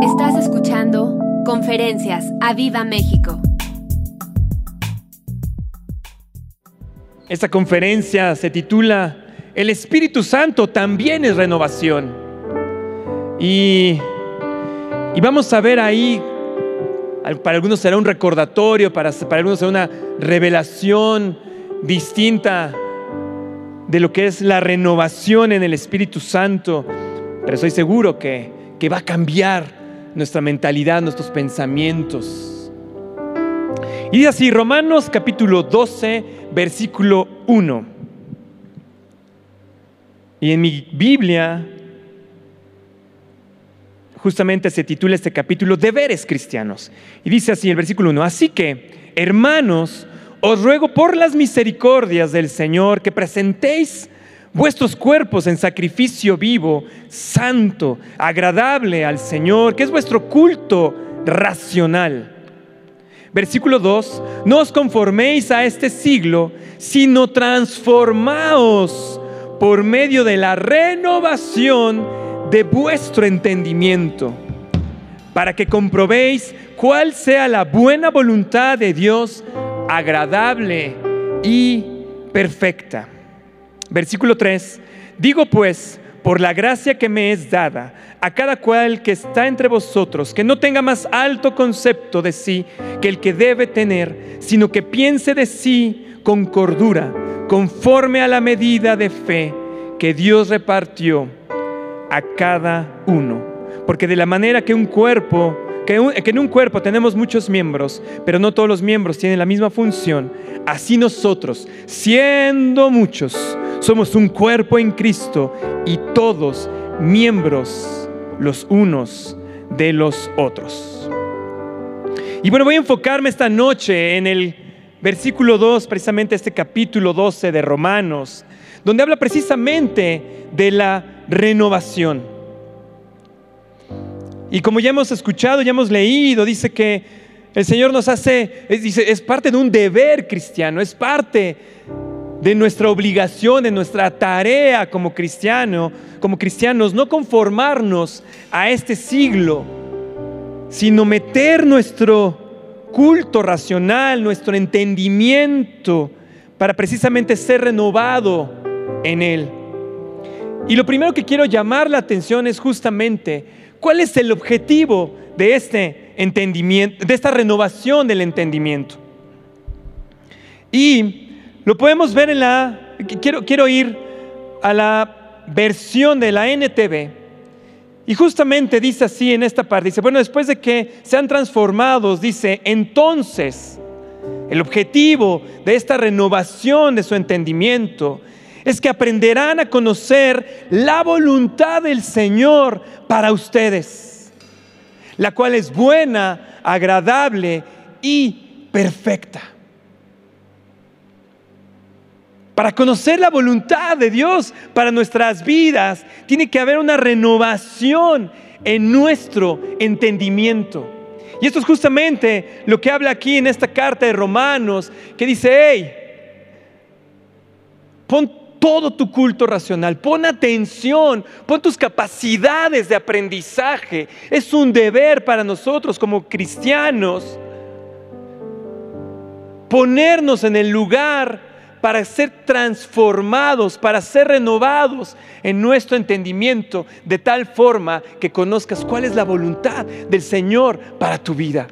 Estás escuchando Conferencias a Viva México. Esta conferencia se titula El Espíritu Santo también es renovación. Y, y vamos a ver ahí, para algunos será un recordatorio, para, para algunos será una revelación distinta de lo que es la renovación en el Espíritu Santo, pero estoy seguro que, que va a cambiar nuestra mentalidad, nuestros pensamientos. Y dice así, Romanos capítulo 12, versículo 1. Y en mi Biblia justamente se titula este capítulo Deberes cristianos. Y dice así el versículo 1, así que, hermanos, os ruego por las misericordias del Señor que presentéis vuestros cuerpos en sacrificio vivo, santo, agradable al Señor, que es vuestro culto racional. Versículo 2, no os conforméis a este siglo, sino transformaos por medio de la renovación de vuestro entendimiento, para que comprobéis cuál sea la buena voluntad de Dios, agradable y perfecta. Versículo 3. Digo pues, por la gracia que me es dada, a cada cual que está entre vosotros, que no tenga más alto concepto de sí que el que debe tener, sino que piense de sí con cordura, conforme a la medida de fe que Dios repartió a cada uno. Porque de la manera que un cuerpo que, en un cuerpo tenemos muchos miembros, pero no todos los miembros tienen la misma función, así nosotros, siendo muchos, somos un cuerpo en Cristo y todos miembros los unos de los otros. Y bueno, voy a enfocarme esta noche en el versículo 2, precisamente este capítulo 12 de Romanos, donde habla precisamente de la renovación. Y como ya hemos escuchado, ya hemos leído, dice que el Señor nos hace, es, dice, es parte de un deber cristiano, es parte de nuestra obligación, de nuestra tarea como cristiano, como cristianos, no conformarnos a este siglo, sino meter nuestro culto racional, nuestro entendimiento para precisamente ser renovado en él. Y lo primero que quiero llamar la atención es justamente ¿Cuál es el objetivo de este entendimiento, de esta renovación del entendimiento? Y lo podemos ver en la, quiero, quiero ir a la versión de la NTV. Y justamente dice así en esta parte, dice, bueno, después de que sean transformados, dice, entonces, el objetivo de esta renovación de su entendimiento es que aprenderán a conocer la voluntad del Señor para ustedes, la cual es buena, agradable y perfecta. Para conocer la voluntad de Dios para nuestras vidas, tiene que haber una renovación en nuestro entendimiento. Y esto es justamente lo que habla aquí en esta carta de Romanos, que dice, hey, pon todo tu culto racional, pon atención, pon tus capacidades de aprendizaje. Es un deber para nosotros como cristianos ponernos en el lugar para ser transformados, para ser renovados en nuestro entendimiento, de tal forma que conozcas cuál es la voluntad del Señor para tu vida.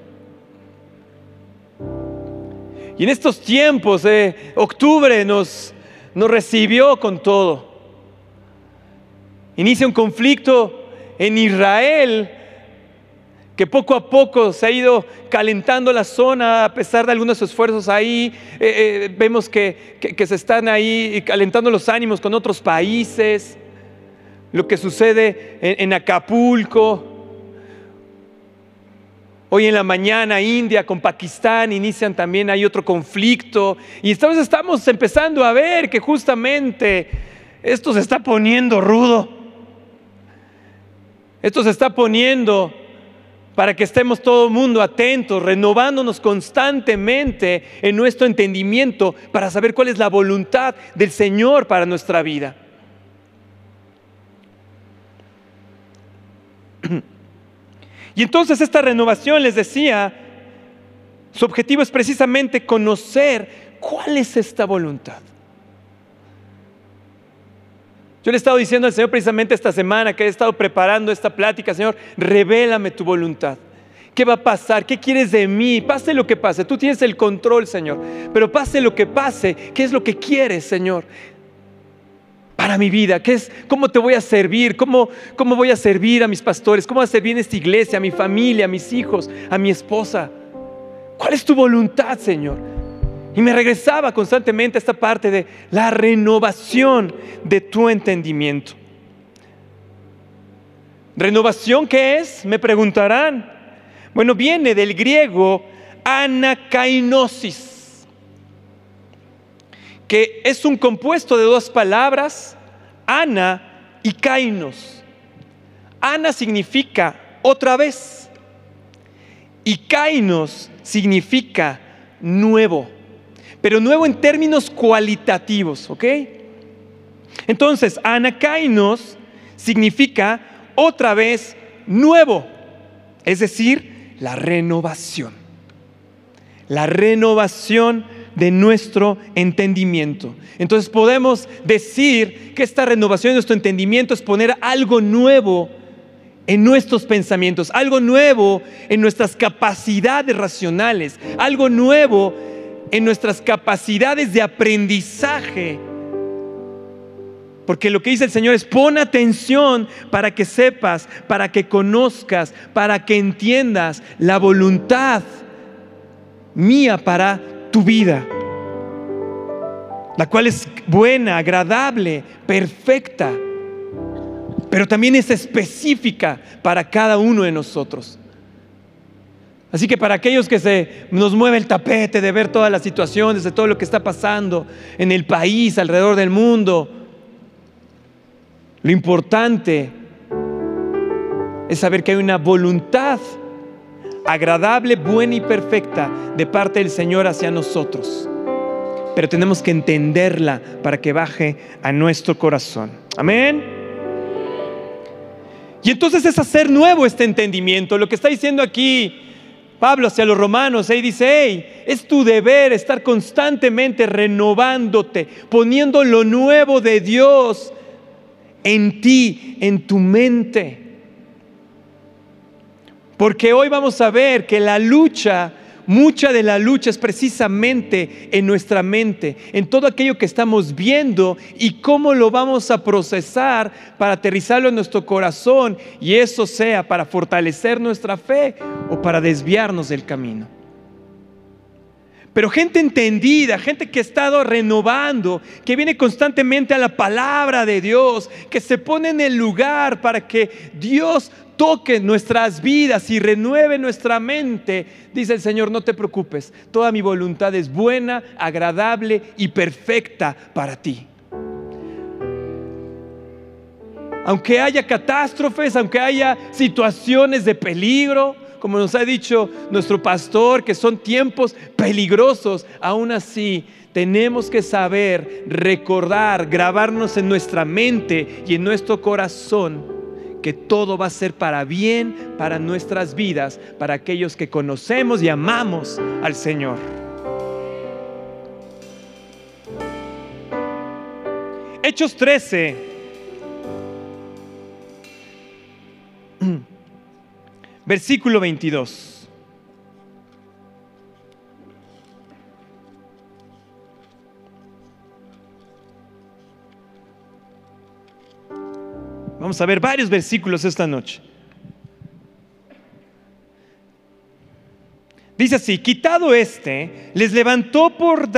Y en estos tiempos de octubre nos nos recibió con todo. Inicia un conflicto en Israel que poco a poco se ha ido calentando la zona a pesar de algunos esfuerzos ahí. Eh, eh, vemos que, se están ahí calentando los ánimos con otros países. Lo que sucede en Acapulco, Hoy en la mañana India con Pakistán inician también, hay otro conflicto. Y estamos, estamos empezando a ver que justamente esto se está poniendo rudo. Esto se está poniendo para que estemos todo el mundo atentos, renovándonos constantemente en nuestro entendimiento para saber cuál es la voluntad del Señor para nuestra vida. Y entonces esta renovación, les decía, su objetivo es precisamente conocer cuál es esta voluntad. Yo le he estado diciendo al Señor precisamente esta semana que he estado preparando esta plática, Señor, revélame tu voluntad. ¿Qué va a pasar? ¿Qué quieres de mí? Pase lo que pase. Tú tienes el control, Señor. Pero pase lo que pase, ¿qué es lo que quieres, Señor? Para mi vida, ¿qué es? ¿Cómo te voy a servir? ¿Cómo, ¿Cómo voy a servir a mis pastores? ¿Cómo voy a servir en esta iglesia, a mi familia, a mis hijos, a mi esposa? ¿Cuál es tu voluntad, Señor? Y me regresaba constantemente a esta parte de la renovación de tu entendimiento. ¿Renovación qué es? Me preguntarán. Bueno, viene del griego anakainosis, que es un compuesto de dos palabras, ana y kainos. Ana significa otra vez y kainos significa nuevo pero nuevo en términos cualitativos, ¿ok? Entonces, anakainos significa otra vez nuevo, es decir, la renovación. La renovación de nuestro entendimiento. Entonces podemos decir que esta renovación de nuestro entendimiento es poner algo nuevo en nuestros pensamientos, algo nuevo en nuestras capacidades racionales, algo nuevo en nuestras capacidades de aprendizaje. Porque lo que dice el Señor es pon atención para que sepas, para que conozcas, para que entiendas la voluntad mía para tu vida. La cual es buena, agradable, perfecta, pero también es específica para cada uno de nosotros. Así que para aquellos que se nos mueve el tapete de ver todas las situaciones, de todo lo que está pasando en el país, alrededor del mundo, lo importante es saber que hay una voluntad agradable, buena y perfecta de parte del Señor hacia nosotros. Pero tenemos que entenderla para que baje a nuestro corazón. Amén. Y entonces es hacer nuevo este entendimiento. Lo que está diciendo aquí Pablo hacia los romanos, ahí dice, hey, es tu deber estar constantemente renovándote, poniendo lo nuevo de Dios en ti, en tu mente. Porque hoy vamos a ver que la lucha mucha de la lucha es precisamente en nuestra mente, en todo aquello que estamos viendo y cómo lo vamos a procesar para aterrizarlo en nuestro corazón y eso sea para fortalecer nuestra fe o para desviarnos del camino. Pero gente entendida, gente que ha estado renovando, que viene constantemente a la palabra de Dios, que se pone en el lugar para que Dios toque nuestras vidas y renueve nuestra mente, dice el Señor, no te preocupes, toda mi voluntad es buena, agradable y perfecta para ti. Aunque haya catástrofes, aunque haya situaciones de peligro, como nos ha dicho nuestro pastor, que son tiempos peligrosos, aún así tenemos que saber, recordar, grabarnos en nuestra mente y en nuestro corazón que todo va a ser para bien, para nuestras vidas, para aquellos que conocemos y amamos al Señor. Hechos 13. Versículo 22. Vamos a ver varios versículos esta noche. Dice así, quitado este, les levantó por,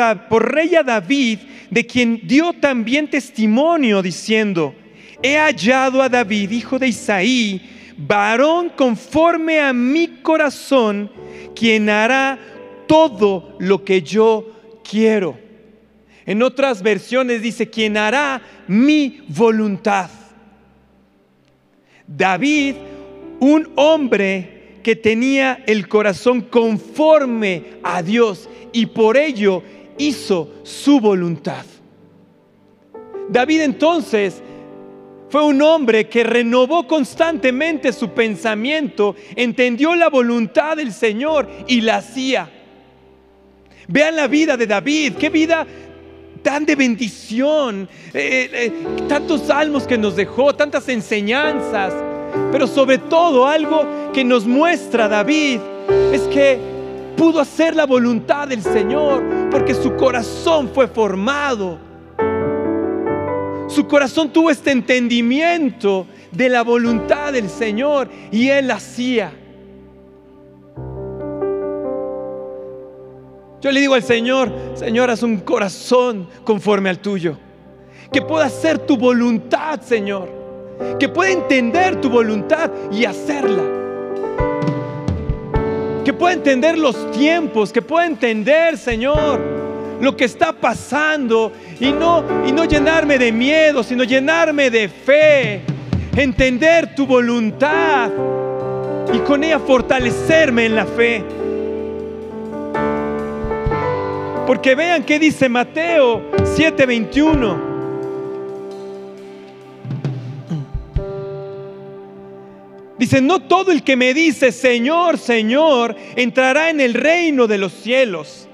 rey a David, de quien dio también testimonio diciendo, he hallado a David, hijo de Isaí, varón conforme a mi corazón, quien hará todo lo que yo quiero. En otras versiones dice, quien hará mi voluntad. David, un hombre que tenía el corazón conforme a Dios y por ello hizo su voluntad. David entonces Fue un hombre que renovó constantemente su pensamiento, entendió la voluntad del Señor y la hacía. Vean la vida de David, qué vida tan de bendición, eh, eh, tantos salmos que nos dejó, tantas enseñanzas, pero sobre todo algo que nos muestra David es que pudo hacer la voluntad del Señor porque su corazón fue formado. Su corazón tuvo este entendimiento de la voluntad del Señor y él hacía. Yo le digo al Señor, Señor, haz un corazón conforme al tuyo. Que pueda hacer tu voluntad, Señor. Que pueda entender tu voluntad y hacerla. Que pueda entender los tiempos, que pueda entender, Señor, lo que está pasando y no y no llenarme de miedo, sino llenarme de fe. Entender tu voluntad y con ella fortalecerme en la fe. Porque vean qué dice Mateo 7:21. Dice, no todo el que me dice, Señor, Señor, entrará en el reino de los cielos,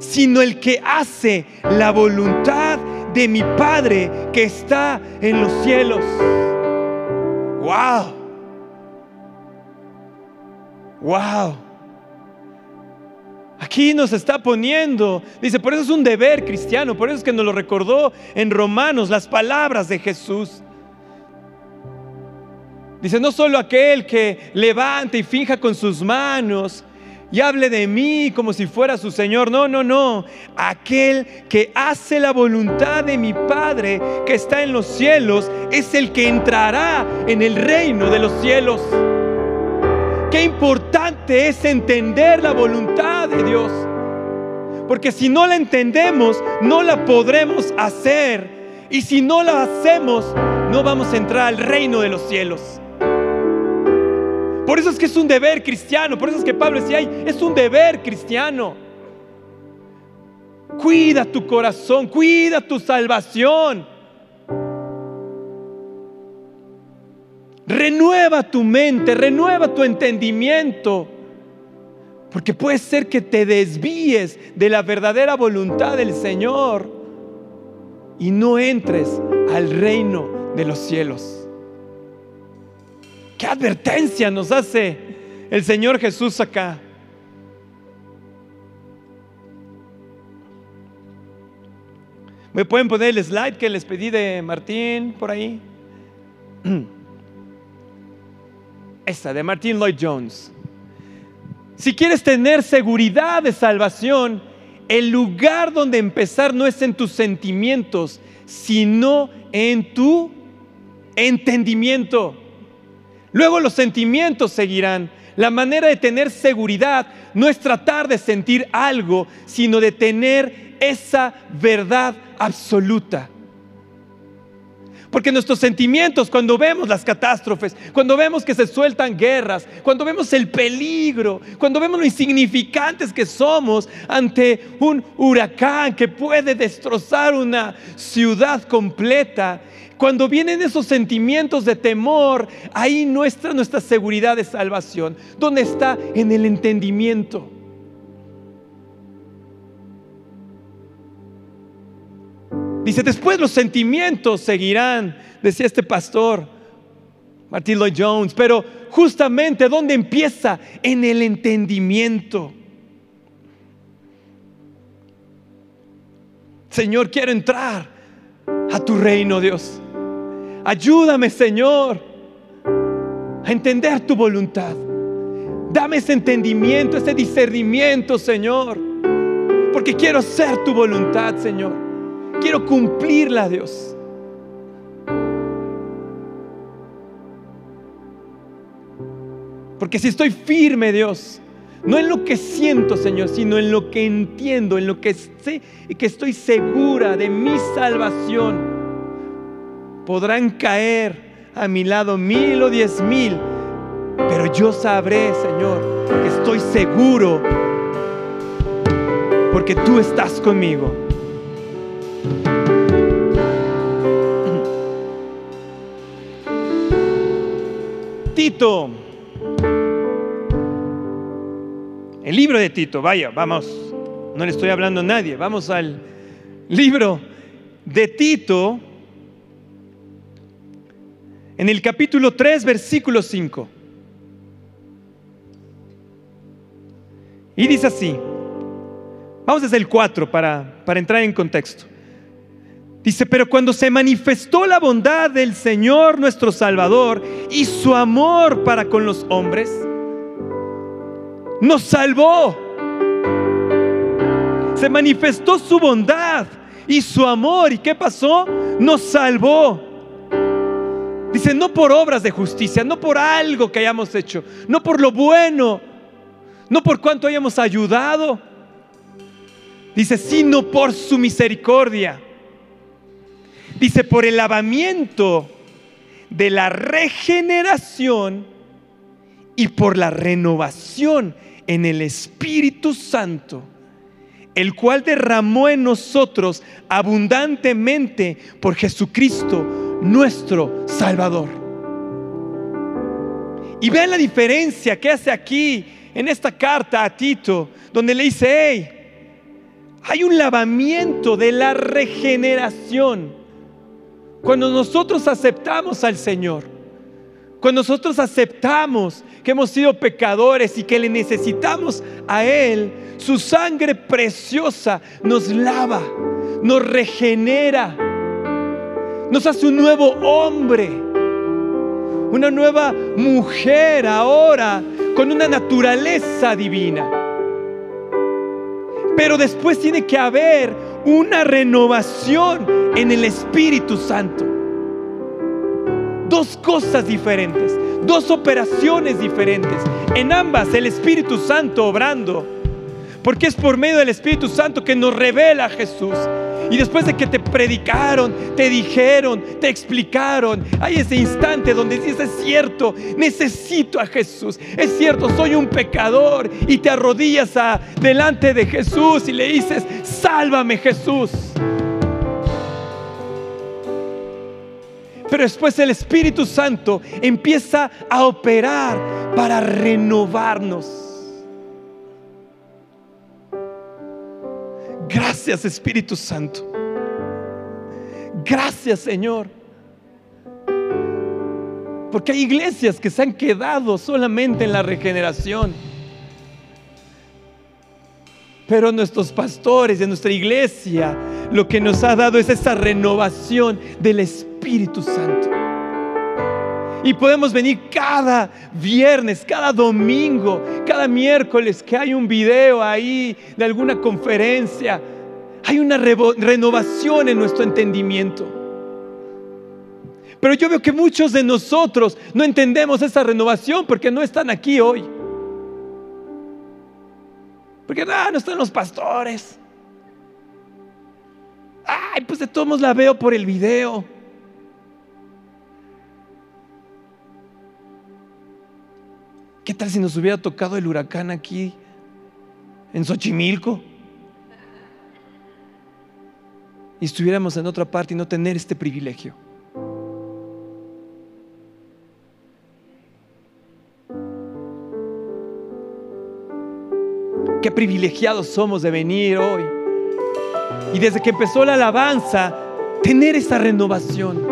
sino el que hace la voluntad de mi Padre que está en los cielos. ¡Wow! ¡Wow! Aquí nos está poniendo, dice, por eso es un deber cristiano, por eso es que nos lo recordó en Romanos las palabras de Jesús. Dice, no solo aquel que levante y finja con sus manos y hable de mí como si fuera su Señor, no, no, no, aquel que hace la voluntad de mi Padre que está en los cielos es el que entrará en el reino de los cielos. Qué importante es entender la voluntad de Dios. Porque si no la entendemos, no la podremos hacer. Y si no la hacemos, no vamos a entrar al reino de los cielos. Por eso es que es un deber cristiano. Por eso es que Pablo decía, es un deber cristiano. Cuida tu corazón, cuida tu salvación. Renueva tu mente, renueva tu entendimiento. Porque puede ser que te desvíes de la verdadera voluntad del Señor y no entres al reino de los cielos. ¿Qué advertencia nos hace el Señor Jesús acá? ¿Me pueden poner el slide que les pedí de Martín por ahí? De Martin Lloyd Jones. Si quieres tener seguridad de salvación, el lugar donde empezar no es en tus sentimientos, sino en tu entendimiento. Luego los sentimientos seguirán. La manera de tener seguridad no es tratar de sentir algo, sino de tener esa verdad absoluta. Porque nuestros sentimientos, cuando vemos las catástrofes, cuando vemos que se sueltan guerras, cuando vemos el peligro, cuando vemos lo insignificantes que somos ante un huracán que puede destrozar una ciudad completa, cuando vienen esos sentimientos de temor, ahí nuestra nuestra seguridad de salvación. ¿Dónde está? En el entendimiento. Dice, después los sentimientos seguirán, decía este pastor, Martin Lloyd Jones, pero justamente ¿dónde empieza? En el entendimiento. Señor, quiero entrar a tu reino, Dios. Ayúdame, Señor, a entender tu voluntad. Dame ese entendimiento, ese discernimiento, Señor, porque quiero hacer tu voluntad, Señor. Quiero cumplirla, Dios. Porque si estoy firme, Dios, no en lo que siento, Señor, sino en lo que entiendo, en lo que sé y que estoy segura de mi salvación, podrán caer a mi lado mil o diez mil, pero yo sabré, Señor, que estoy seguro porque tú estás conmigo. Tito. El libro de Tito, vaya, vamos, no le estoy hablando a nadie, vamos al libro de Tito, en el capítulo 3, versículo 5. Y dice así, vamos desde el 4 para, para entrar en contexto. Dice, pero cuando se manifestó la bondad del Señor nuestro Salvador y su amor para con los hombres, nos salvó. Se manifestó su bondad y su amor. ¿Y qué pasó? Nos salvó. Dice, no por obras de justicia, no por algo que hayamos hecho, no por lo bueno, no por cuánto hayamos ayudado. Dice, sino por su misericordia Dice, por el lavamiento de la regeneración y por la renovación en el Espíritu Santo, el cual derramó en nosotros abundantemente por Jesucristo, nuestro Salvador. Y vean la diferencia que hace aquí en esta carta a Tito, donde le dice, hey, hay un lavamiento de la regeneración. Cuando nosotros aceptamos al Señor, cuando nosotros aceptamos que hemos sido pecadores y que le necesitamos a Él, su sangre preciosa nos lava, nos regenera, nos hace un nuevo hombre, una nueva mujer ahora con una naturaleza divina. Pero después tiene que haber una renovación en el Espíritu Santo. Dos cosas diferentes, dos operaciones diferentes. En ambas el Espíritu Santo obrando. Porque es por medio del Espíritu Santo que nos revela a Jesús. Y después de que te predicaron, te dijeron, te explicaron, hay ese instante donde dices, es cierto, necesito a Jesús. Es cierto, soy un pecador. Y te arrodillas a, delante de Jesús y le dices, sálvame Jesús. Pero después el Espíritu Santo empieza a operar para renovarnos. Gracias Espíritu Santo. Gracias Señor. Porque hay iglesias que se han quedado solamente en la regeneración. Pero nuestros pastores de nuestra iglesia lo que nos ha dado es esa renovación del Espíritu Santo. Y podemos venir cada viernes, cada domingo, cada miércoles que hay un video ahí de alguna conferencia. Hay una renovación en nuestro entendimiento. Pero yo veo que muchos de nosotros no entendemos esa renovación porque no están aquí hoy. Porque no están los pastores. Ay, pues de todos la veo por el video. ¿Qué tal si nos hubiera tocado el huracán aquí en Xochimilco? Y estuviéramos en otra parte y no tener este privilegio. Qué privilegiados somos de venir hoy. Y desde que empezó la alabanza, tener esa renovación.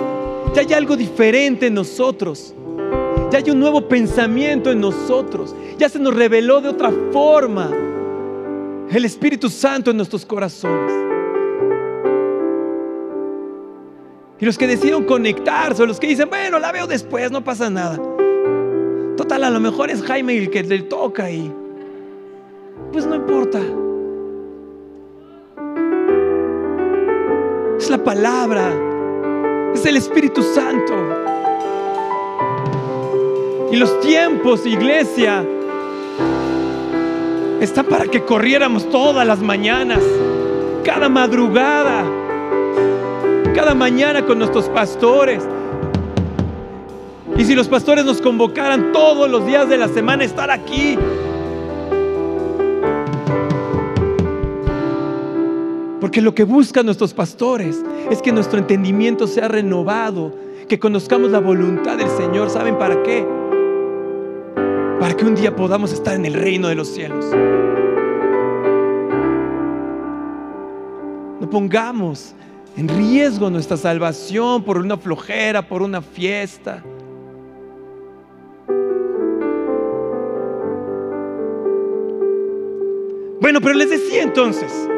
Ya hay algo diferente en nosotros. Ya hay un nuevo pensamiento en nosotros. Ya se nos reveló de otra forma el Espíritu Santo en nuestros corazones. Y los que decidieron conectarse, o los que dicen, bueno, la veo después, no pasa nada. Total, a lo mejor es Jaime el que le toca y pues no importa. Es la palabra, es el Espíritu Santo. Y los tiempos, iglesia, están para que corriéramos todas las mañanas, cada madrugada, cada mañana con nuestros pastores. Y si los pastores nos convocaran todos los días de la semana, estar aquí. Porque lo que buscan nuestros pastores es que nuestro entendimiento sea renovado, que conozcamos la voluntad del Señor. ¿Saben para qué? Que un día podamos estar en el reino de los cielos. No pongamos en riesgo nuestra salvación por una flojera, por una fiesta. Bueno, pero les decía entonces,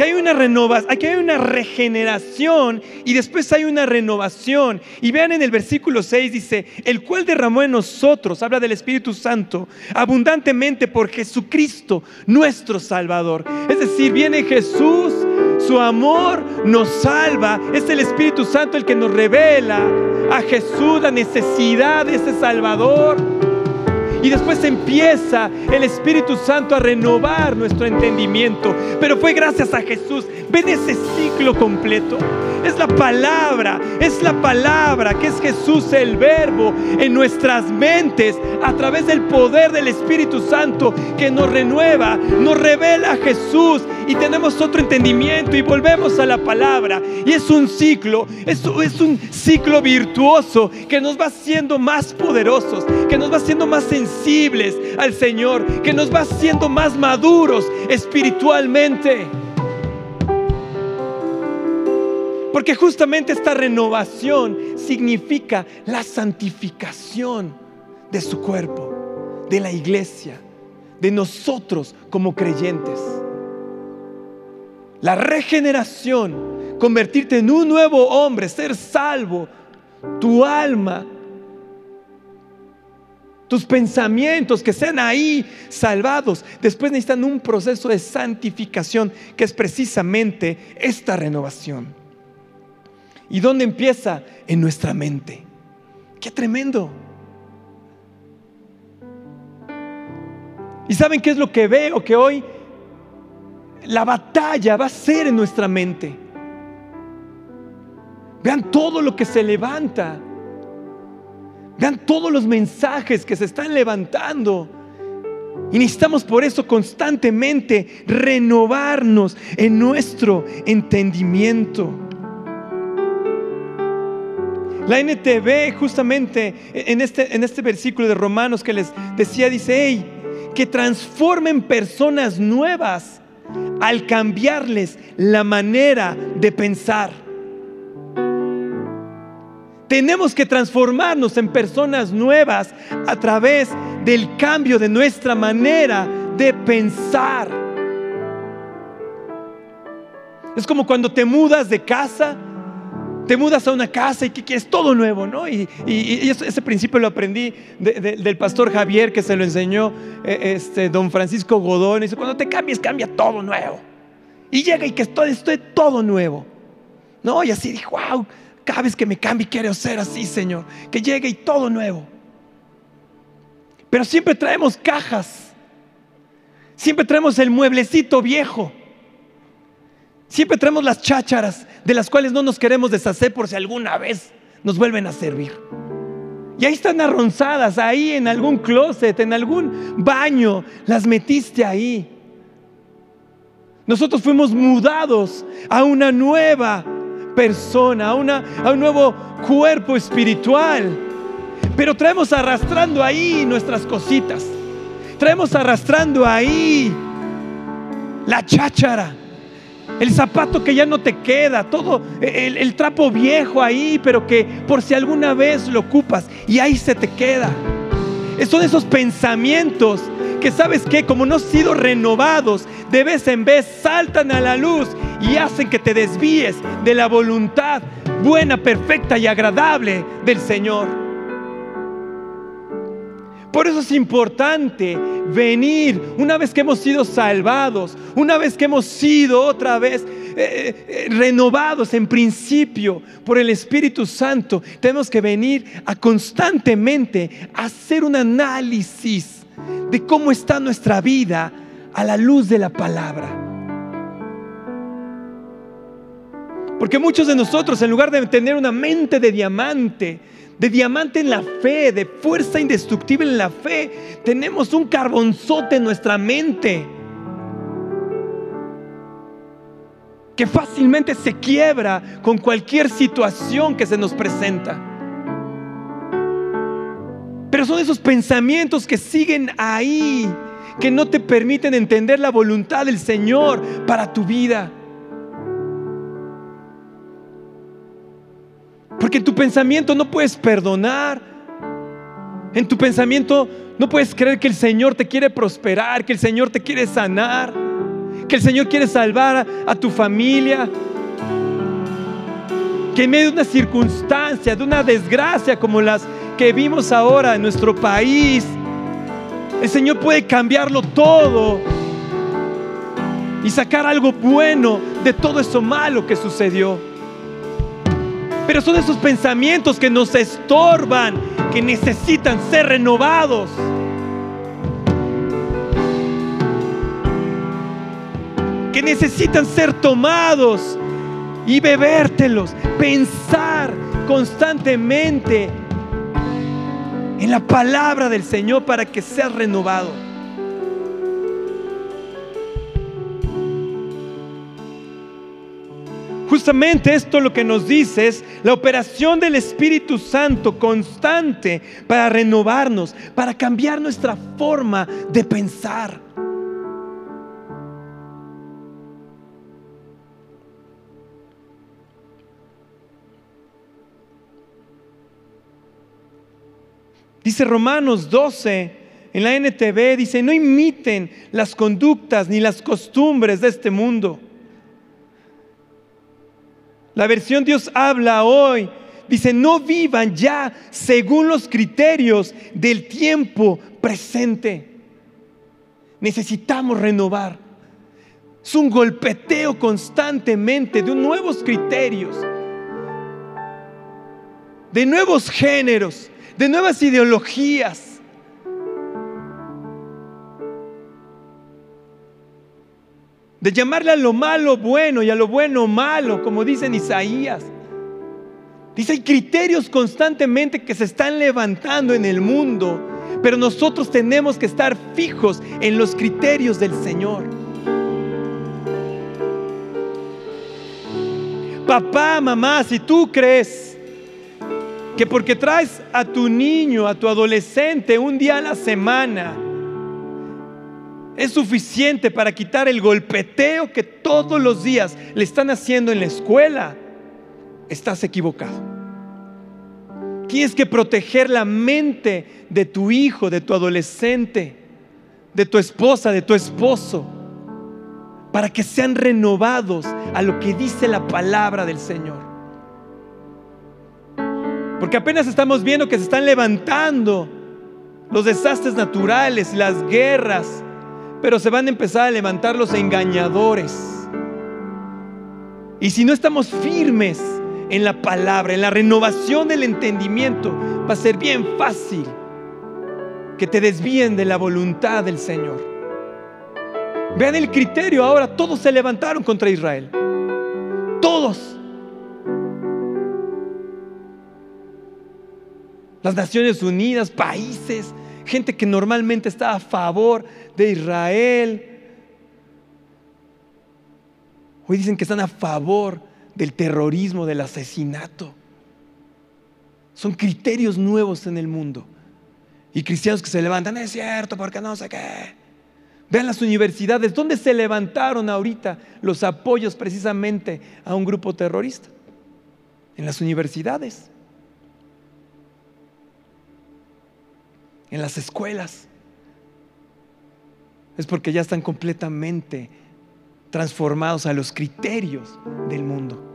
que hay una renovación, que hay una regeneración y después hay una renovación. Y vean en el versículo 6 dice, el cual derramó en nosotros, habla del Espíritu Santo, abundantemente por Jesucristo, nuestro Salvador. Es decir, viene Jesús, su amor nos salva, es el Espíritu Santo el que nos revela a Jesús la necesidad de ese Salvador. Y después empieza el Espíritu Santo a renovar nuestro entendimiento. Pero fue gracias a Jesús. ¿Ven ese ciclo completo? Es la palabra, es la palabra que es Jesús el verbo en nuestras mentes a través del poder del Espíritu Santo que nos renueva, nos revela a Jesús y tenemos otro entendimiento y volvemos a la palabra. Y es un ciclo, es, es un ciclo virtuoso que nos va haciendo más poderosos, que nos va haciendo más sensibles al Señor, que nos va haciendo más maduros espiritualmente. Porque justamente esta renovación significa la santificación de su cuerpo, de la iglesia, de nosotros como creyentes. La regeneración, convertirte en un nuevo hombre, ser salvo, tu alma, tus pensamientos que sean ahí salvados. Después necesitan un proceso de santificación que es precisamente esta renovación. ¿Y dónde empieza? En nuestra mente. Qué tremendo. ¿Y saben qué es lo que veo? Que hoy la batalla va a ser en nuestra mente. Vean todo lo que se levanta. Vean todos los mensajes que se están levantando. Y necesitamos por eso constantemente renovarnos en nuestro entendimiento. La NTV justamente en este, en este versículo de Romanos que les decía, dice, hey, que transformen personas nuevas al cambiarles la manera de pensar. Tenemos que transformarnos en personas nuevas a través del cambio de nuestra manera de pensar. Es como cuando te mudas de casa te mudas a una casa y que quieres todo nuevo, ¿no? Y, ese principio lo aprendí del pastor Javier que se lo enseñó eh, este, don Francisco Godón. Y dice, cuando te cambies, cambia todo nuevo. Y llega y que estoy, estoy todo nuevo. No, y así dije, wow, cada que me cambie quiero ser así, Señor. Que llegue y todo nuevo. Pero siempre traemos cajas. Siempre traemos el mueblecito viejo. Siempre traemos las chácharas de las cuales no nos queremos deshacer por si alguna vez nos vuelven a servir. Y ahí están arronzadas, ahí en algún closet, en algún baño, las metiste ahí. Nosotros fuimos mudados a una nueva persona, a, una, un nuevo cuerpo espiritual. Pero traemos arrastrando ahí nuestras cositas. Traemos arrastrando ahí la cháchara el zapato que ya no te queda, todo el, trapo viejo ahí, pero que por si alguna vez lo ocupas y ahí se te queda. Son esos pensamientos que sabes que como no han sido renovados, de vez en vez saltan a la luz y hacen que te desvíes de la voluntad buena, perfecta y agradable del Señor. Por eso es importante venir una vez que hemos sido salvados, una vez que hemos sido otra vez eh, eh, renovados en principio por el Espíritu Santo. Tenemos que venir a constantemente hacer un análisis de cómo está nuestra vida a la luz de la palabra. Porque muchos de nosotros, en lugar de tener una mente de diamante, de diamante en la fe, de fuerza indestructible en la fe. Tenemos un carbonzote en nuestra mente que fácilmente se quiebra con cualquier situación que se nos presenta. Pero son esos pensamientos que siguen ahí, que no te permiten entender la voluntad del Señor para tu vida. Porque en tu pensamiento no puedes perdonar. En tu pensamiento no puedes creer que el Señor te quiere prosperar, que el Señor te quiere sanar, que el Señor quiere salvar a, tu familia. Que en medio de una circunstancia, de una desgracia como las que vimos ahora en nuestro país, el Señor puede cambiarlo todo y sacar algo bueno de todo eso malo que sucedió. Pero son esos pensamientos que nos estorban, que necesitan ser renovados. Que necesitan ser tomados y bebértelos. Pensar constantemente en la palabra del Señor para que seas renovado. Justamente esto lo que nos dice es la operación del Espíritu Santo constante para renovarnos, para cambiar nuestra forma de pensar. Dice Romanos 12 en la NTV, dice, no imiten las conductas ni las costumbres de este mundo la versión Dios habla hoy dice, no vivan ya según los criterios del tiempo presente. Necesitamos renovar. Es un golpeteo constantemente de nuevos criterios, de nuevos géneros, de nuevas ideologías. De llamarle a lo malo bueno y a lo bueno malo, como dice en Isaías. Dice, hay criterios constantemente que se están levantando en el mundo, pero nosotros tenemos que estar fijos en los criterios del Señor. Papá, mamá, si tú crees que porque traes a tu niño, a tu adolescente un día a la semana, es suficiente para quitar el golpeteo que todos los días le están haciendo en la escuela, estás equivocado. Tienes que proteger la mente de tu hijo, de tu adolescente, de tu esposa, de tu esposo, para que sean renovados a lo que dice la palabra del Señor. Porque apenas estamos viendo que se están levantando los desastres naturales, las guerras, pero se van a empezar a levantar los engañadores. Y si no estamos firmes en la palabra, en la renovación del entendimiento, va a ser bien fácil que te desvíen de la voluntad del Señor. Vean el criterio ahora, todos se levantaron contra Israel. Todos. Las Naciones Unidas, países, gente que normalmente está a favor de Israel. Hoy dicen que están a favor del terrorismo, del asesinato. Son criterios nuevos en el mundo. Y cristianos que se levantan, es cierto, porque no sé qué. Vean las universidades, ¿dónde se levantaron ahorita los apoyos precisamente a un grupo terrorista? En las universidades, en las escuelas es porque ya están completamente transformados a los criterios del mundo.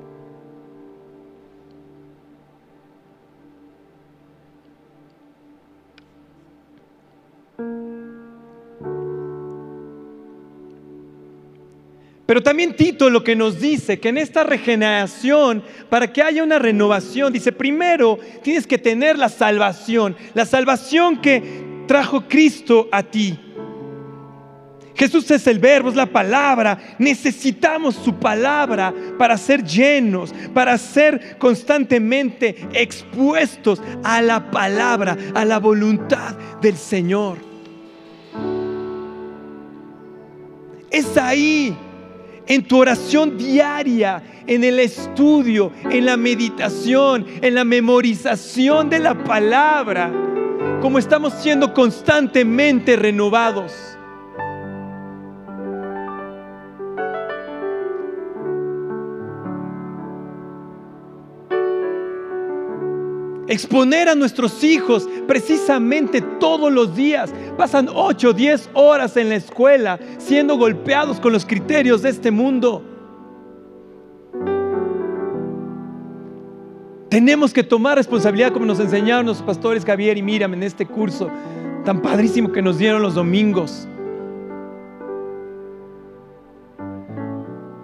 Pero también Tito lo que nos dice, que en esta regeneración, para que haya una renovación, dice, primero tienes que tener la salvación, la salvación que trajo Cristo a ti. Jesús es el verbo, es la palabra. Necesitamos su palabra para ser llenos, para ser constantemente expuestos a la palabra, a la voluntad del Señor. Es ahí, en tu oración diaria, en el estudio, en la meditación, en la memorización de la palabra como estamos siendo constantemente renovados. Exponer a nuestros hijos precisamente todos los días. Pasan 8 o 10 horas en la escuela siendo golpeados con los criterios de este mundo. Tenemos que tomar responsabilidad como nos enseñaron los pastores Javier y Miriam en este curso tan padrísimo que nos dieron los domingos.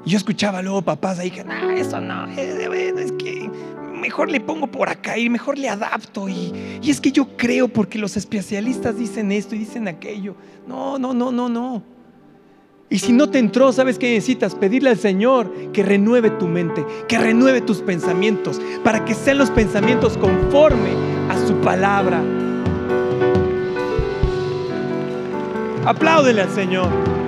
Yo escuchaba luego papás ahí que, no, eso no, es que mejor le pongo por acá y mejor le adapto. Y, y es que yo creo porque los especialistas dicen esto y dicen aquello. No, no, no, no, no. Y si no te entró, ¿sabes qué necesitas? Pedirle al Señor que renueve tu mente, que renueve tus pensamientos, para que sean los pensamientos conforme a su palabra. Apláudele al Señor.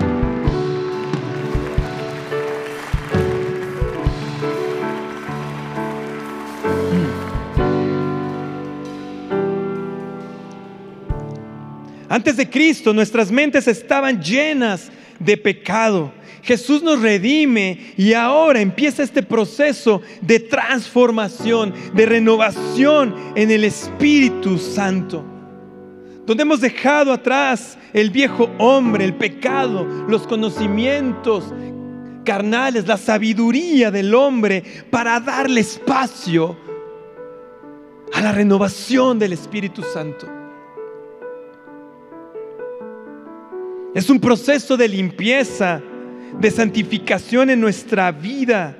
Antes de Cristo nuestras mentes estaban llenas de pecado. Jesús nos redime y ahora empieza este proceso de transformación, de renovación en el Espíritu Santo. Donde hemos dejado atrás el viejo hombre, el pecado, los conocimientos carnales, la sabiduría del hombre para darle espacio a la renovación del Espíritu Santo. Es un proceso de limpieza, de santificación en nuestra vida.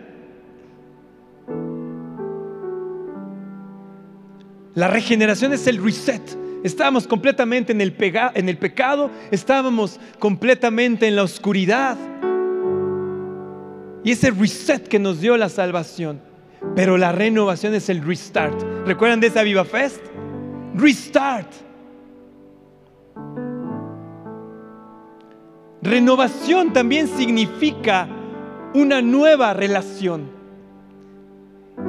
La regeneración es el reset. Estábamos completamente en el, pecado, estábamos completamente en la oscuridad. Y ese reset que nos dio la salvación. Pero la renovación es el restart. ¿Recuerdan de esa Viva Fest? Restart. Renovación también significa una nueva relación.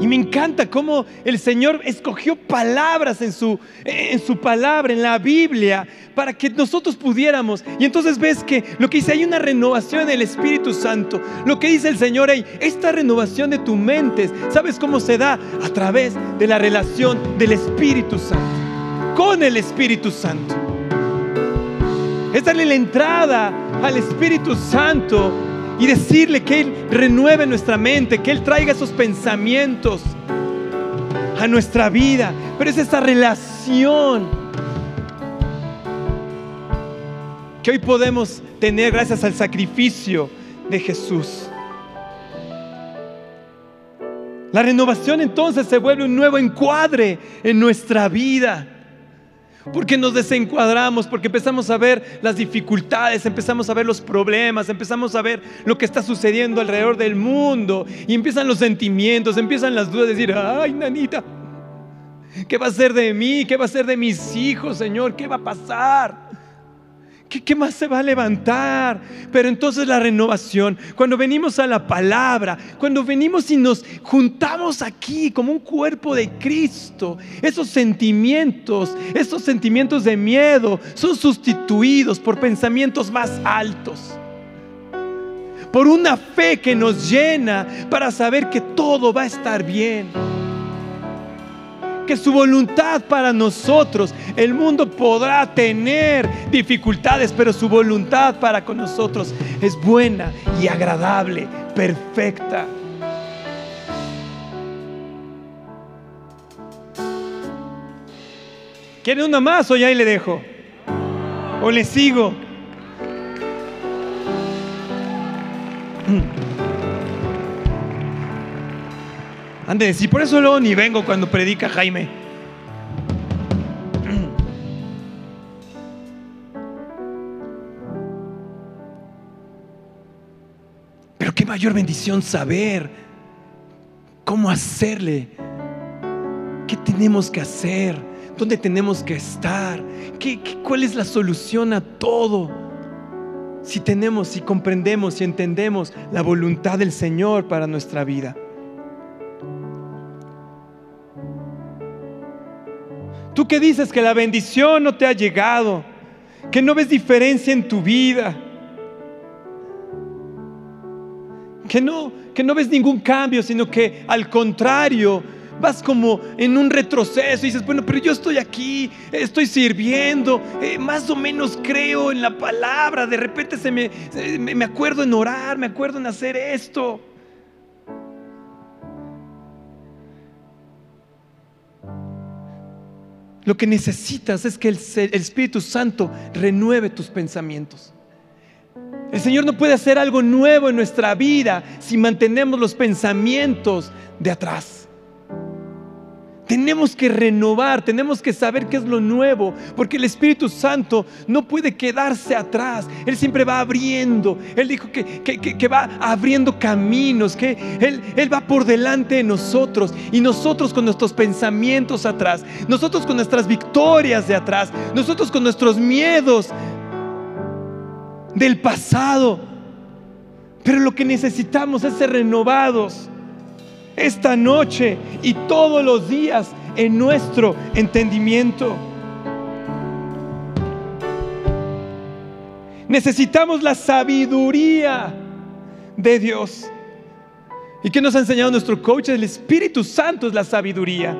Y me encanta cómo el Señor escogió palabras en su, en su palabra, en la Biblia, para que nosotros pudiéramos. Y entonces ves que lo que dice, hay una renovación en el Espíritu Santo. Lo que dice el Señor, hay esta renovación de tu mente, ¿sabes cómo se da? A través de la relación del Espíritu Santo, con el Espíritu Santo. Es darle la entrada al Espíritu Santo y decirle que Él renueve nuestra mente, que Él traiga esos pensamientos a nuestra vida. Pero es esa relación que hoy podemos tener gracias al sacrificio de Jesús. La renovación entonces se vuelve un nuevo encuadre en nuestra vida. Porque nos desencuadramos, porque empezamos a ver las dificultades, empezamos a ver los problemas, empezamos a ver lo que está sucediendo alrededor del mundo y empiezan los sentimientos, empiezan las dudas de decir, ay, nanita, ¿qué va a ser de mí? ¿Qué va a ser de mis hijos, Señor? ¿Qué va a pasar? ¿Qué, más se va a levantar? Pero entonces la renovación, cuando venimos a la palabra, cuando venimos y nos juntamos aquí como un cuerpo de Cristo, esos sentimientos, esos sentimientos de miedo son sustituidos por pensamientos más altos. Por una fe que nos llena para saber que todo va a estar bien que su voluntad para nosotros, el mundo podrá tener dificultades, pero su voluntad para con nosotros es buena y agradable, perfecta. ¿Quiere una más o ya ahí le dejo? ¿O le sigo? Ande, si por eso luego ni vengo cuando predica Jaime. Pero qué mayor bendición saber cómo hacerle, qué tenemos que hacer, dónde tenemos que estar, ¿Qué, cuál es la solución a todo. Si tenemos, si comprendemos, si entendemos la voluntad del Señor para nuestra vida. Tú que dices que la bendición no te ha llegado, que no ves diferencia en tu vida, que no, que no ves ningún cambio, sino que al contrario, vas como en un retroceso y dices, bueno, pero yo estoy aquí, estoy sirviendo, eh, más o menos creo en la palabra, de repente se me, me acuerdo en orar, me acuerdo en hacer esto. Lo que necesitas es que el, Espíritu Santo renueve tus pensamientos. El Señor no puede hacer algo nuevo en nuestra vida si mantenemos los pensamientos de atrás. Tenemos que renovar, tenemos que saber qué es lo nuevo, porque el Espíritu Santo no puede quedarse atrás. Él siempre va abriendo. Él dijo que, va abriendo caminos, que él, él va por delante de nosotros y nosotros con nuestros pensamientos atrás, nosotros con nuestras victorias de atrás, nosotros con nuestros miedos del pasado. Pero lo que necesitamos es ser renovados esta noche y todos los días en nuestro entendimiento. Necesitamos la sabiduría de Dios. ¿Y qué nos ha enseñado nuestro coach? El Espíritu Santo es la sabiduría.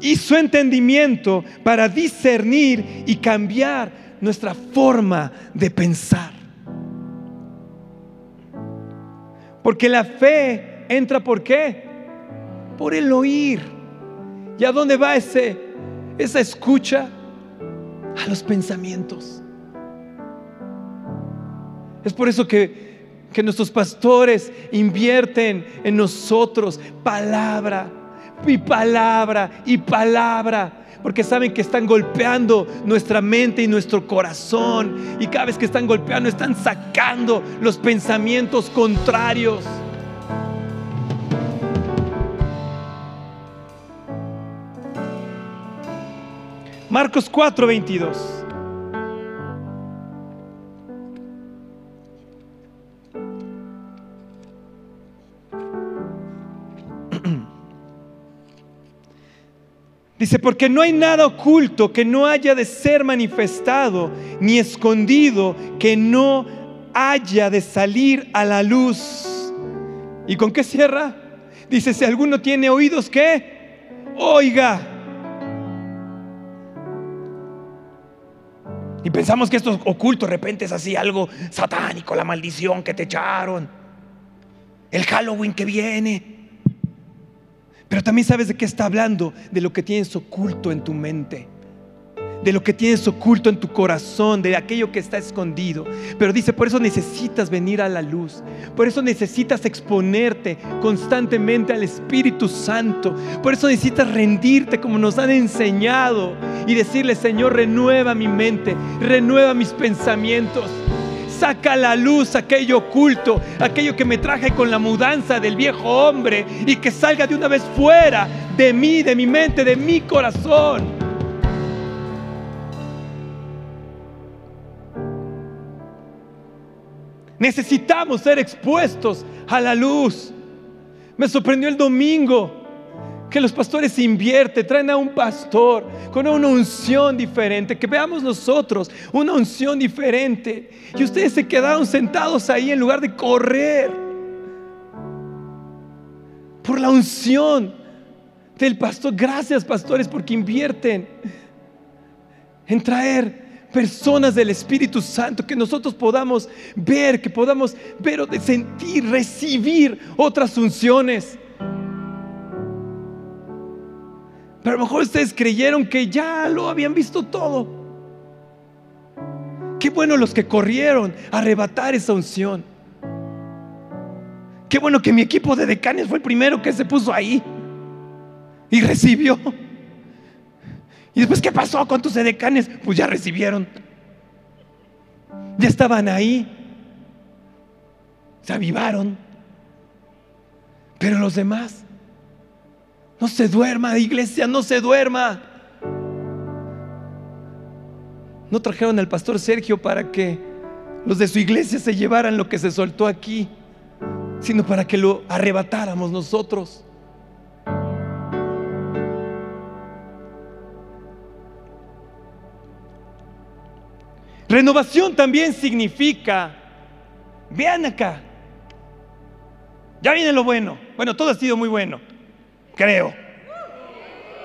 Y su entendimiento para discernir y cambiar nuestra forma de pensar. Porque la fe entra por qué? Por el oír. ¿Y a dónde va ese, esa escucha? A los pensamientos. Es por eso que, que nuestros pastores invierten en nosotros palabra y palabra y palabra porque saben que están golpeando nuestra mente y nuestro corazón. Y cada vez que están golpeando, están sacando los pensamientos contrarios. Marcos 4, 22. Dice, porque no hay nada oculto que no haya de ser manifestado, ni escondido que no haya de salir a la luz. ¿Y con qué cierra? Dice, si alguno tiene oídos, ¿qué? Oiga. Y pensamos que esto oculto de repente es así algo satánico, la maldición que te echaron, el Halloween que viene. Pero también sabes de qué está hablando, de lo que tienes oculto en tu mente de lo que tienes oculto en tu corazón, de aquello que está escondido. Pero dice, por eso necesitas venir a la luz. Por eso necesitas exponerte constantemente al Espíritu Santo. Por eso necesitas rendirte como nos han enseñado y decirle, Señor, renueva mi mente, renueva mis pensamientos. Saca a la luz aquello oculto, aquello que me traje con la mudanza del viejo hombre y que salga de una vez fuera de mí, de mi mente, de mi corazón. Necesitamos ser expuestos a la luz. Me sorprendió el domingo que los pastores invierten, traen a un pastor con una unción diferente, que veamos nosotros una unción diferente. Y ustedes se quedaron sentados ahí en lugar de correr por la unción del pastor. Gracias pastores porque invierten en traer personas del Espíritu Santo, que nosotros podamos ver, que podamos ver o sentir, recibir otras unciones. Pero a lo mejor ustedes creyeron que ya lo habían visto todo. Qué bueno los que corrieron a arrebatar esa unción. Qué bueno que mi equipo de decanes fue el primero que se puso ahí y recibió. ¿Y después qué pasó con tus edecanes? Pues ya recibieron. Ya estaban ahí. Se avivaron. Pero los demás, no se duerma, iglesia, no se duerma. No trajeron al pastor Sergio para que los de su iglesia se llevaran lo que se soltó aquí, sino para que lo arrebatáramos nosotros. Renovación también significa, vean acá, ya viene lo bueno. Bueno, todo ha sido muy bueno creo.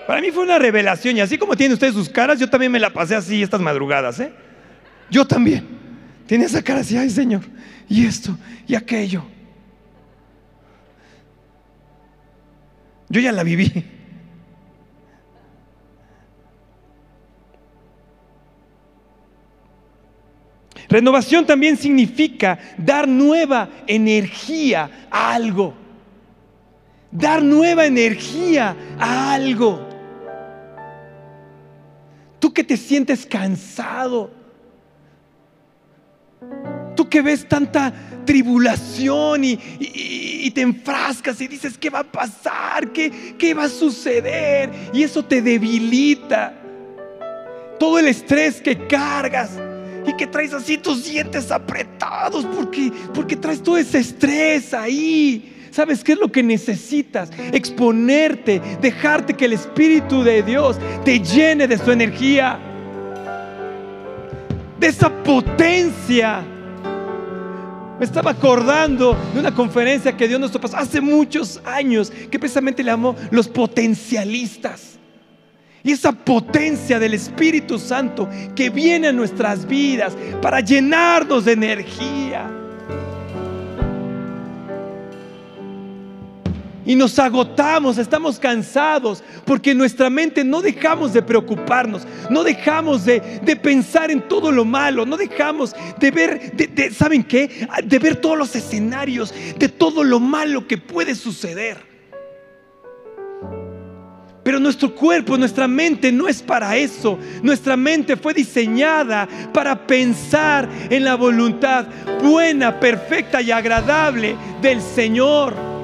Para mí fue una revelación y así como tienen ustedes sus caras, yo también me la pasé así estas madrugadas, ¿eh? Yo también. Tiene esa cara así, ay Señor, y esto, y aquello. Yo ya la viví. Renovación también significa dar nueva energía a algo. Dar nueva energía a algo. Tú que te sientes cansado. Tú que ves tanta tribulación y, te enfrascas y dices, ¿qué va a pasar? ¿Qué, ¿Qué va a suceder? Y eso te debilita. Todo el estrés que cargas y que traes así tus dientes apretados porque, porque traes todo ese estrés ahí. ¿Sabes qué es lo que necesitas? Exponerte, dejarte que el Espíritu de Dios te llene de su energía, de esa potencia. Me estaba acordando de una conferencia que dio nuestro pastor hace muchos años, que precisamente le llamó los potencialistas. Y esa potencia del Espíritu Santo que viene a nuestras vidas para llenarnos de energía. Y nos agotamos, estamos cansados, porque nuestra mente no dejamos de preocuparnos, no dejamos de, pensar en todo lo malo, no dejamos de ver, ¿saben qué? De ver todos los escenarios, de todo lo malo que puede suceder. Pero nuestro cuerpo, nuestra mente no es para eso. Nuestra mente fue diseñada para pensar en la voluntad buena, perfecta y agradable del Señor.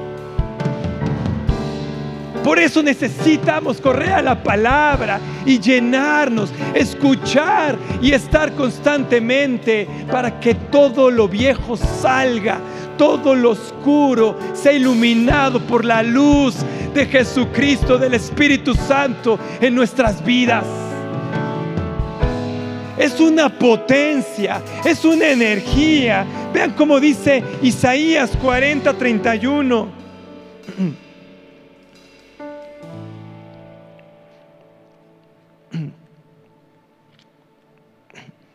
Por eso necesitamos correr a la palabra y llenarnos, escuchar y estar constantemente para que todo lo viejo salga, todo lo oscuro sea iluminado por la luz de Jesucristo, del Espíritu Santo en nuestras vidas. Es una potencia, es una energía. Vean cómo dice Isaías 40, 31.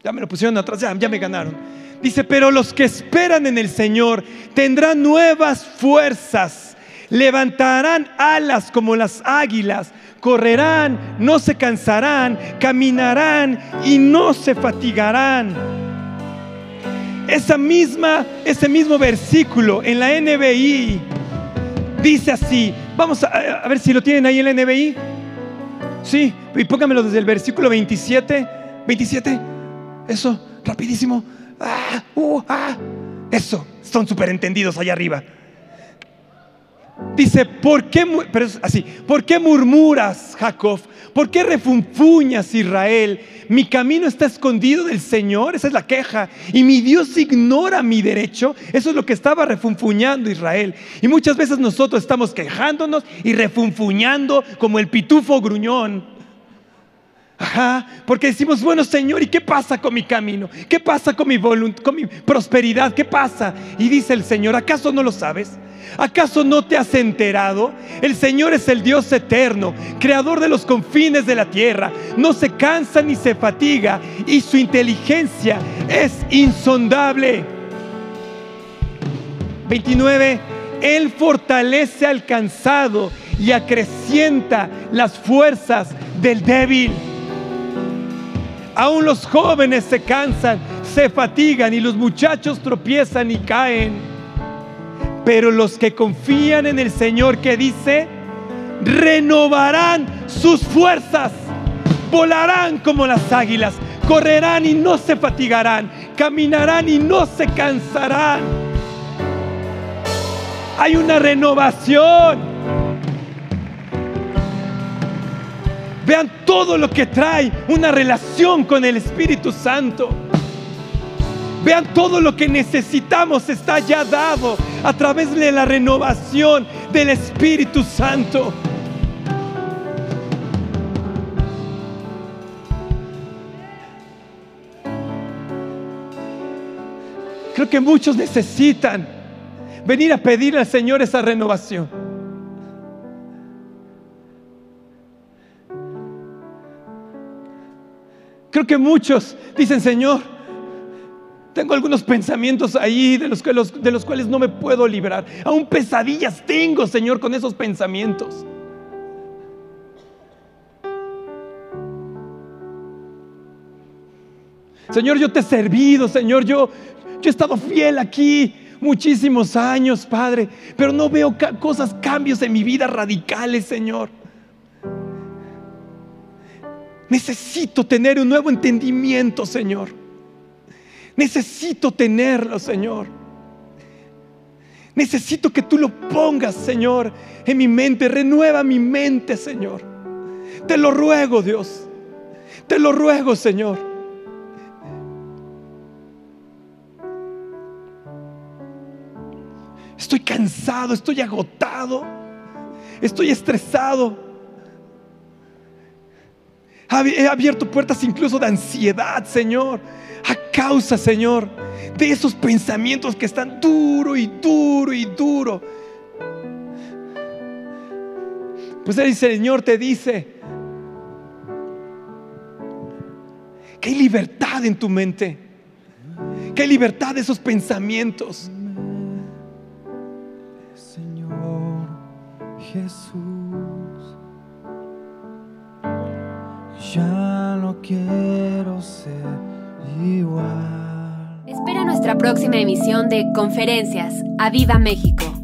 Ya me lo pusieron atrás, ya, ya me ganaron. Dice, pero los que esperan en el Señor tendrán nuevas fuerzas levantarán alas como las águilas, correrán, no se cansarán, caminarán y no se fatigarán. Esa misma, ese mismo versículo en la NBI dice así. Vamos a, ver si lo tienen ahí en la NBI. Sí, y póngamelo desde el versículo 27. 27. Eso, rapidísimo. Ah, uh, ah. Eso, son súper entendidos allá arriba. Dice, ¿por qué, así, ¿por qué murmuras, Jacob? ¿Por qué refunfuñas, Israel? Mi camino está escondido del Señor, esa es la queja. Y mi Dios ignora mi derecho. Eso es lo que estaba refunfuñando Israel. Y muchas veces nosotros estamos quejándonos y refunfuñando como el pitufo gruñón. Ajá, porque decimos, bueno Señor, ¿y qué pasa con mi camino? ¿Qué pasa con mi prosperidad? ¿Qué pasa? Y dice el Señor, ¿acaso no lo sabes? ¿Acaso no te has enterado? El Señor es el Dios eterno, creador de los confines de la tierra. No se cansa ni se fatiga y su inteligencia es insondable. 29. Él fortalece al cansado y acrecienta las fuerzas del débil. Aún los jóvenes se cansan, se fatigan y los muchachos tropiezan y caen. Pero los que confían en el Señor que dice, renovarán sus fuerzas, volarán como las águilas, correrán y no se fatigarán, caminarán y no se cansarán. Hay una renovación. Vean todo lo que trae una relación con el Espíritu Santo. Vean todo lo que necesitamos está ya dado a través de la renovación del Espíritu Santo. Creo que muchos necesitan venir a pedir al Señor esa renovación. Creo que muchos dicen, Señor, tengo algunos pensamientos ahí de los, de los cuales no me puedo librar. Aún pesadillas tengo, Señor, con esos pensamientos. Señor, yo te he servido, Señor, yo, yo he estado fiel aquí muchísimos años, Padre, pero no veo cosas, cambios en mi vida radicales, Señor. Necesito tener un nuevo entendimiento, Señor. Necesito tenerlo, Señor. Necesito que tú lo pongas, Señor, en mi mente. Renueva mi mente, Señor. Te lo ruego, Dios. Te lo ruego, Señor. Estoy cansado, estoy agotado, estoy estresado. He abierto puertas incluso de ansiedad, Señor, a causa, Señor, de esos pensamientos que están duro y duro y duro. Pues el Señor te dice que hay libertad en tu mente, que hay libertad de esos pensamientos. Señor Jesús. Ya no quiero ser igual. Espera nuestra próxima emisión de Conferencias. ¡A Viva México!